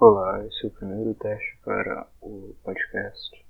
Olá, esse é o primeiro teste para o podcast.